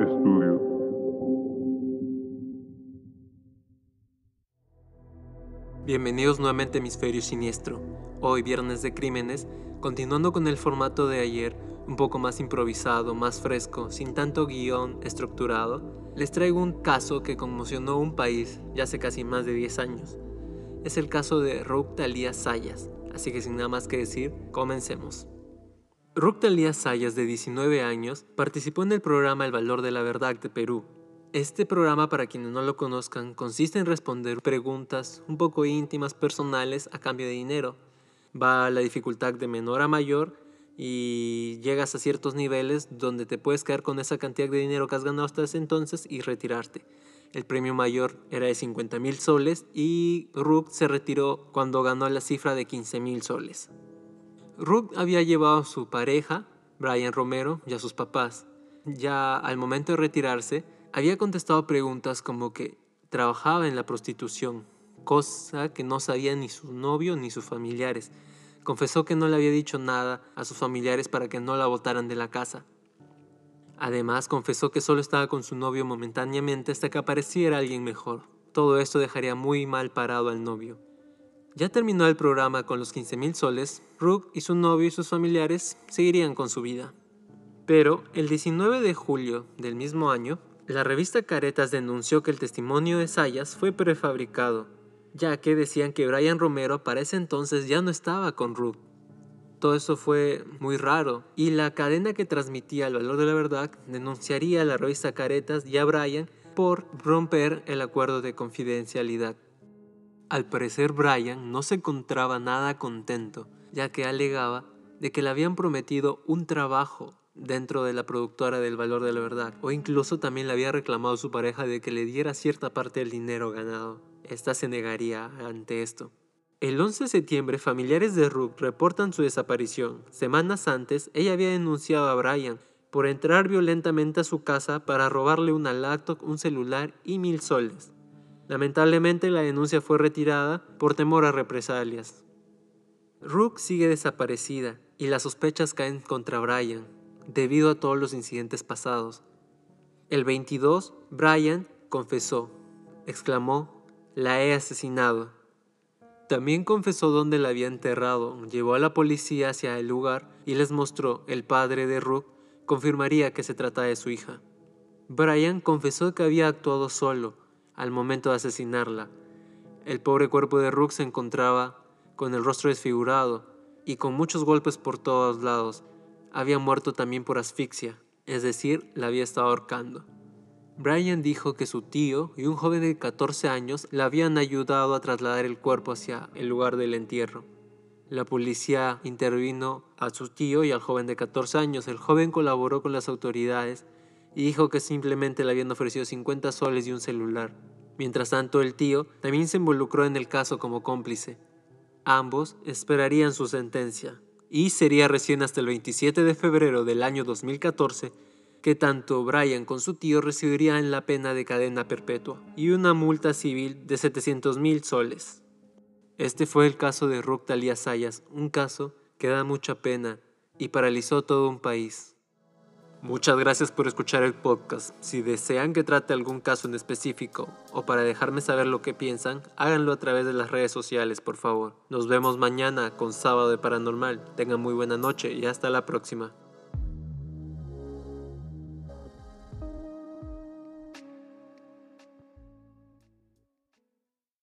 Estudio. Bienvenidos nuevamente a Hemisferio Siniestro. Hoy, viernes de crímenes, continuando con el formato de ayer, un poco más improvisado, más fresco, sin tanto guion estructurado, les traigo un caso que conmocionó un país ya hace casi más de 10 años. Es el caso de Rouk Talía Sayas, así que sin nada más que decir, comencemos. Rouk Talía Sayas, de 19 años, participó en el programa El Valor de la Verdad de Perú. Este programa, para quienes no lo conozcan, consiste en responder preguntas un poco íntimas, personales, a cambio de dinero. Va a la dificultad de menor a mayor y llegas a ciertos niveles donde te puedes quedar con esa cantidad de dinero que has ganado hasta ese entonces y retirarte. El premio mayor era de 50 mil soles y Rook se retiró cuando ganó la cifra de 15 mil soles. Rook había llevado a su pareja, Brian Romero, y a sus papás. Ya al momento de retirarse, había contestado preguntas como que trabajaba en la prostitución, cosa que no sabía ni su novio ni sus familiares. Confesó que no le había dicho nada a sus familiares para que no la botaran de la casa. Además, confesó que solo estaba con su novio momentáneamente hasta que apareciera alguien mejor. Todo esto dejaría muy mal parado al novio. Ya terminó el programa con los 15 mil soles, Rook y su novio y sus familiares seguirían con su vida. Pero el 19 de julio del mismo año, la revista Caretas denunció que el testimonio de Sayas fue prefabricado ya que decían que Brian Romero para ese entonces ya no estaba con Rook. Todo eso fue muy raro y la cadena que transmitía el valor de la verdad denunciaría a la revista Caretas y a Brian por romper el acuerdo de confidencialidad. Al parecer Brian no se encontraba nada contento, ya que alegaba de que le habían prometido un trabajo dentro de la productora del valor de la verdad, o incluso también le había reclamado a su pareja de que le diera cierta parte del dinero ganado. Esta se negaría ante esto. El 11 de septiembre, familiares de Rook reportan su desaparición. Semanas antes, ella había denunciado a Brian por entrar violentamente a su casa para robarle una laptop, un celular y mil soles. Lamentablemente la denuncia fue retirada por temor a represalias. Rook sigue desaparecida y las sospechas caen contra Brian debido a todos los incidentes pasados. El 22, Brian confesó, exclamó, la he asesinado. También confesó dónde la había enterrado, llevó a la policía hacia el lugar y les mostró el padre de Rook confirmaría que se trata de su hija. Brian confesó que había actuado solo al momento de asesinarla. El pobre cuerpo de Rook se encontraba con el rostro desfigurado y con muchos golpes por todos lados. Había muerto también por asfixia, es decir, la había estado ahorcando. Brian dijo que su tío y un joven de 14 años le habían ayudado a trasladar el cuerpo hacia el lugar del entierro. La policía intervino a su tío y al joven de 14 años. El joven colaboró con las autoridades y dijo que simplemente le habían ofrecido 50 soles y un celular. Mientras tanto, el tío también se involucró en el caso como cómplice. Ambos esperarían su sentencia y sería recién hasta el 27 de febrero del año 2014 que tanto Brian con su tío recibirían la pena de cadena perpetua y una multa civil de 700 mil soles. Este fue el caso de Talia Sayas, un caso que da mucha pena y paralizó todo un país. Muchas gracias por escuchar el podcast. Si desean que trate algún caso en específico o para dejarme saber lo que piensan, háganlo a través de las redes sociales, por favor. Nos vemos mañana con Sábado de Paranormal. Tengan muy buena noche y hasta la próxima.